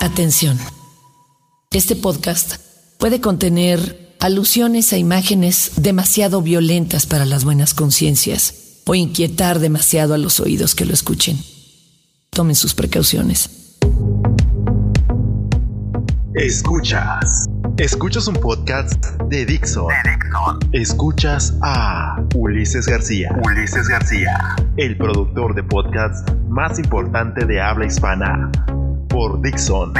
Atención. Este podcast puede contener alusiones a imágenes demasiado violentas para las buenas conciencias o inquietar demasiado a los oídos que lo escuchen. Tomen sus precauciones. Escuchas. Escuchas un podcast de Dixon. Escuchas a Ulises García. Ulises García. El productor de podcast más importante de habla hispana. Por Dixon.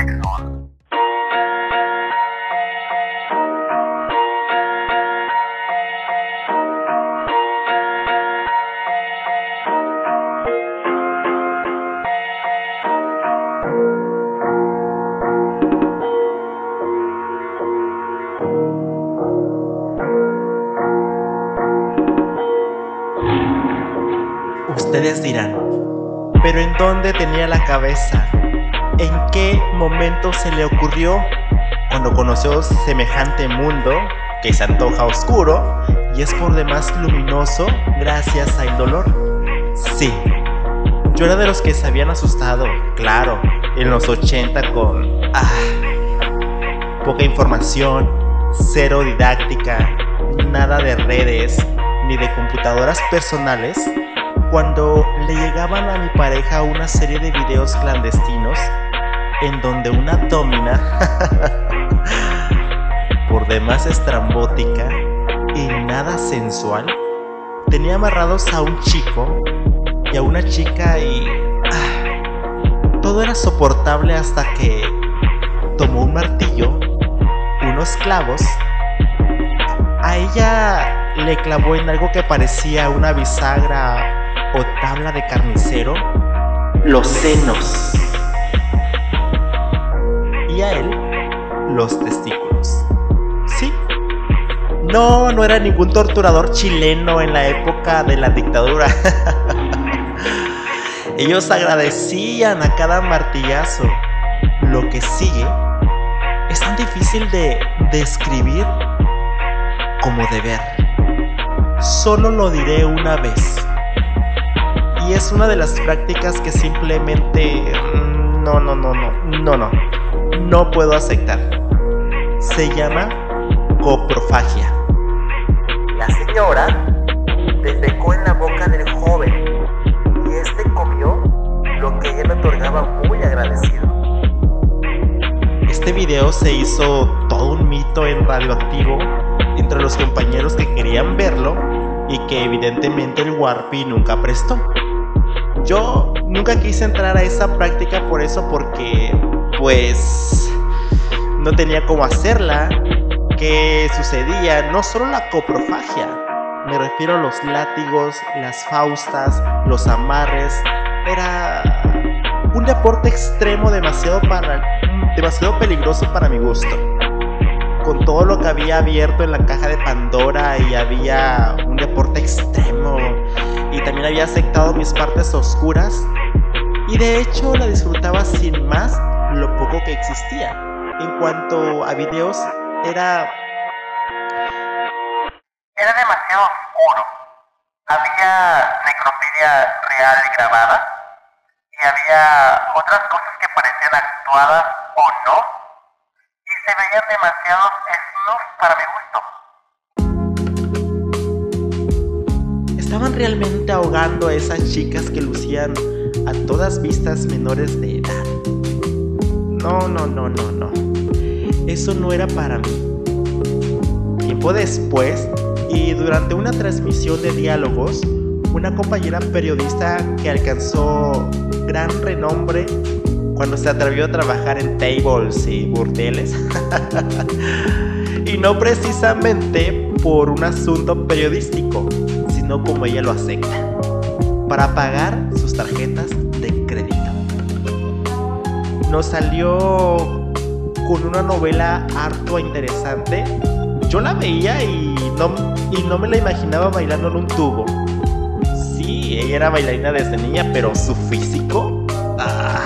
Ustedes dirán, ¿pero en dónde tenía la cabeza? ¿En qué momento se le ocurrió cuando conoció semejante mundo que se antoja oscuro y es por demás luminoso gracias al dolor? Sí, yo era de los que se habían asustado, claro, en los 80 con ah, poca información, cero didáctica, nada de redes ni de computadoras personales cuando le llegaban a mi pareja una serie de videos clandestinos en donde una domina, por demás estrambótica y nada sensual, tenía amarrados a un chico y a una chica y ah, todo era soportable hasta que tomó un martillo, unos clavos, a ella le clavó en algo que parecía una bisagra o tabla de carnicero. Los senos los testículos. Sí. No, no era ningún torturador chileno en la época de la dictadura. Ellos agradecían a cada martillazo. Lo que sigue es tan difícil de describir como de ver. Solo lo diré una vez y es una de las prácticas que simplemente mm, no, no, no, no, no, no, no puedo aceptar. Se llama coprofagia. La señora defecó en la boca del joven y este comió lo que ella le otorgaba muy agradecido. Este video se hizo todo un mito en radioactivo entre los compañeros que querían verlo y que evidentemente el Warpy nunca prestó. Yo nunca quise entrar a esa práctica por eso, porque pues no tenía cómo hacerla. ¿Qué sucedía? No solo la coprofagia, me refiero a los látigos, las faustas, los amarres. Era un deporte extremo demasiado, para, demasiado peligroso para mi gusto. Con todo lo que había abierto en la caja de Pandora y había un deporte extremo y también había aceptado mis partes oscuras y de hecho la disfrutaba sin más lo poco que existía. En cuanto a videos, era... Era demasiado oscuro. Había necrofilia real y grabada y había otras cosas que parecían actuadas o no y se veían demasiado snuff para mi gusto. estaban realmente ahogando a esas chicas que lucían a todas vistas menores de. No, no, no, no, no. Eso no era para mí. Tiempo después, y durante una transmisión de diálogos, una compañera periodista que alcanzó gran renombre cuando se atrevió a trabajar en tables y burdeles. y no precisamente por un asunto periodístico, no como ella lo acepta, para pagar sus tarjetas de crédito. Nos salió con una novela harto interesante. Yo la veía y no, y no me la imaginaba bailando en un tubo. Sí, ella era bailarina desde niña, pero su físico ah,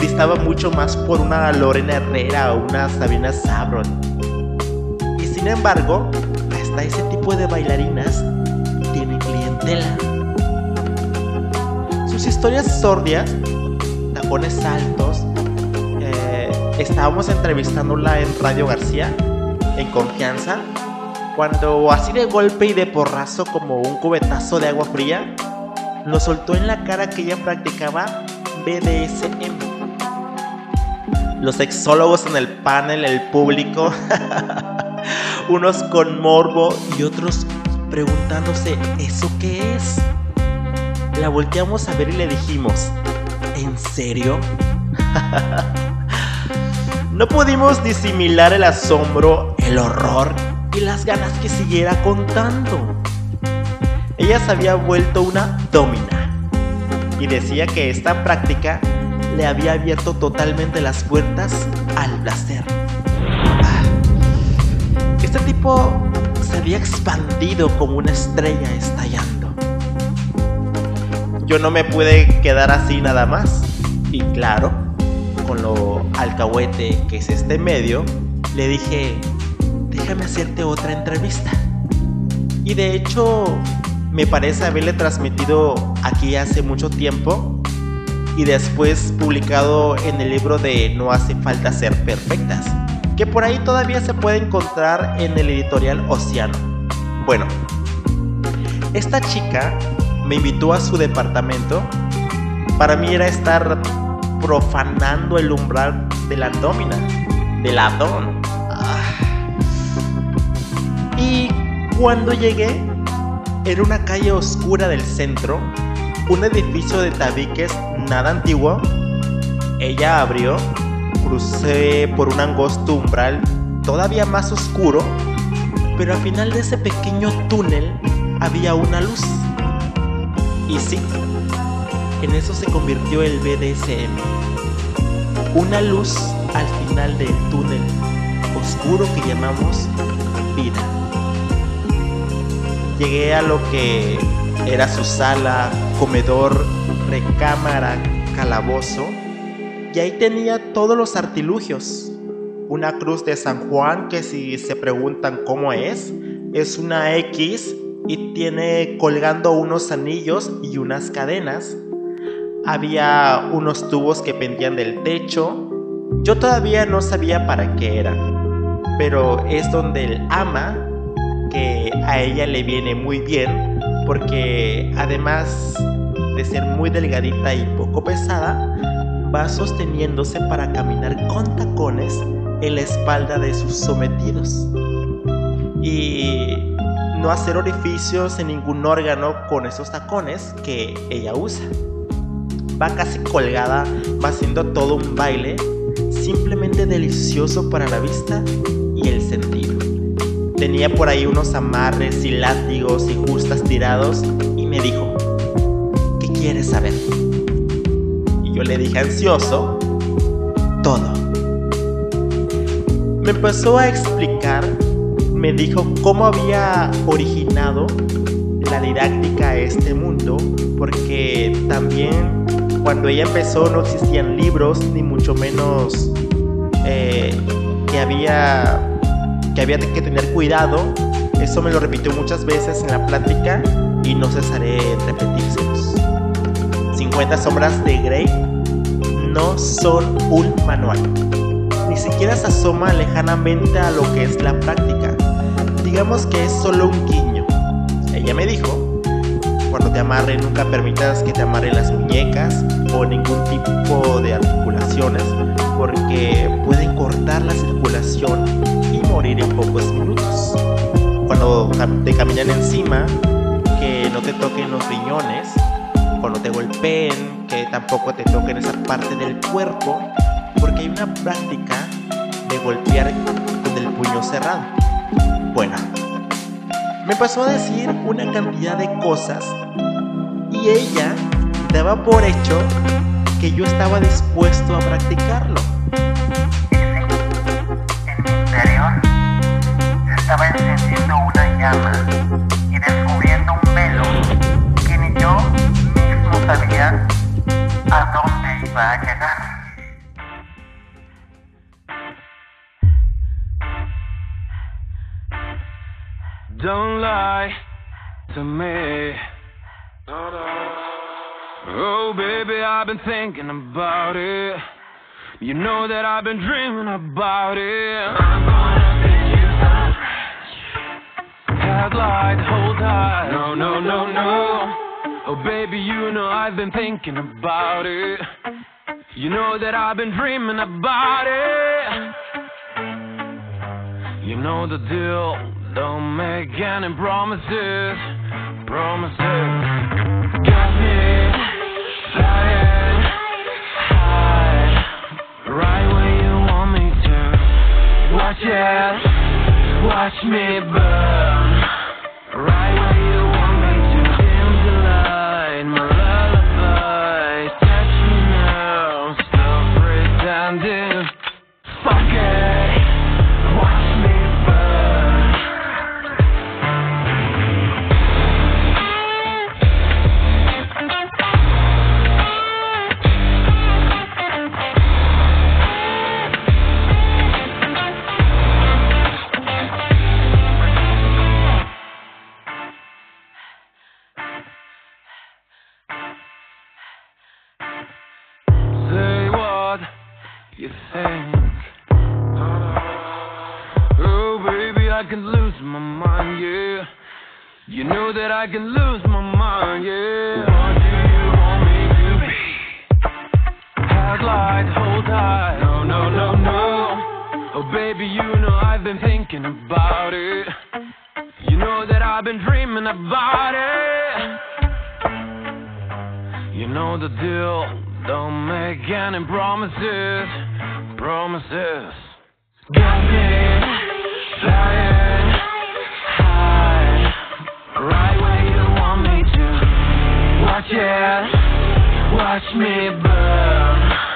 distaba mucho más por una Lorena Herrera o una Sabina Sabron. Y sin embargo, ese tipo de bailarinas tiene clientela. Sus historias sordias, tapones altos, estábamos entrevistándola en Radio García, en confianza, cuando así de golpe y de porrazo como un cubetazo de agua fría, nos soltó en la cara que ella practicaba BDSM. Los sexólogos en el panel, el público, unos con morbo y otros preguntándose, ¿eso qué es? La volteamos a ver y le dijimos, ¿en serio? no pudimos disimilar el asombro, el horror y las ganas que siguiera contando. Ella se había vuelto una domina y decía que esta práctica le había abierto totalmente las puertas al placer. Ah, este tipo se había expandido como una estrella estallando. Yo no me pude quedar así nada más. Y claro, con lo alcahuete que es este medio, le dije, déjame hacerte otra entrevista. Y de hecho, me parece haberle transmitido aquí hace mucho tiempo y después publicado en el libro de No hace falta ser perfectas, que por ahí todavía se puede encontrar en el editorial Océano. Bueno, esta chica me invitó a su departamento. Para mí era estar profanando el umbral de la domina, del abdón. Ah. Y cuando llegué, era una calle oscura del centro, un edificio de tabiques nada antiguo. Ella abrió, crucé por un angosto umbral todavía más oscuro, pero al final de ese pequeño túnel había una luz. Y sí, en eso se convirtió el BDSM. Una luz al final del túnel oscuro que llamamos vida. Llegué a lo que era su sala, comedor, recámara, calabozo, y ahí tenía todos los artilugios. Una cruz de San Juan que si se preguntan cómo es, es una X y tiene colgando unos anillos y unas cadenas. Había unos tubos que pendían del techo. Yo todavía no sabía para qué era, pero es donde el ama, que a ella le viene muy bien, porque además de ser muy delgadita y poco pesada, va sosteniéndose para caminar con tacones en la espalda de sus sometidos. Y no hacer orificios en ningún órgano con esos tacones que ella usa. Va casi colgada, va haciendo todo un baile, simplemente delicioso para la vista y el sentido. Tenía por ahí unos amarres y látigos y justas tirados y me dijo, ¿qué quieres saber? Y yo le dije ansioso, todo. Me empezó a explicar me dijo cómo había originado la didáctica a este mundo, porque también cuando ella empezó no existían libros, ni mucho menos eh, que, había, que había que tener cuidado. Eso me lo repitió muchas veces en la plática y no cesaré en repetírselos. 50 sombras de Grey no son un manual. Ni siquiera se asoma lejanamente a lo que es la práctica que es solo un guiño. Ella me dijo, cuando te amarre nunca permitas que te amarren las muñecas o ningún tipo de articulaciones porque pueden cortar la circulación y morir en pocos minutos. Cuando te caminan encima, que no te toquen los riñones, cuando te golpeen, que tampoco te toquen esa parte del cuerpo, porque hay una práctica de golpear con el puño cerrado. Bueno, me pasó a decir una cantidad de cosas y ella daba por hecho que yo estaba dispuesto a practicarlo. En mi interior estaba encendiendo una llama y descubriendo un velo que ni yo mismo sabía a dónde iba a llegar. Lie to me. Oh, baby, I've been thinking about it. You know that I've been dreaming about it. I'm gonna get you some fresh. Headlight, hold tight. No, no, no, no. Oh, baby, you know I've been thinking about it. You know that I've been dreaming about it. You know the deal. Don't make any promises. Promises. Got me flying high. Right where you want me to. Watch it. Watch me you think. Oh, baby, I can lose my mind, yeah. You know that I can lose my mind, yeah. What do you want me to be? Headlight, hold tight. No, no, no, no. Oh, baby, you know I've been thinking about it. You know that I've been dreaming about it. You know the deal. Don't make any promises. Promises. Got me flying high. Right where you want me to. Watch it. Watch me burn.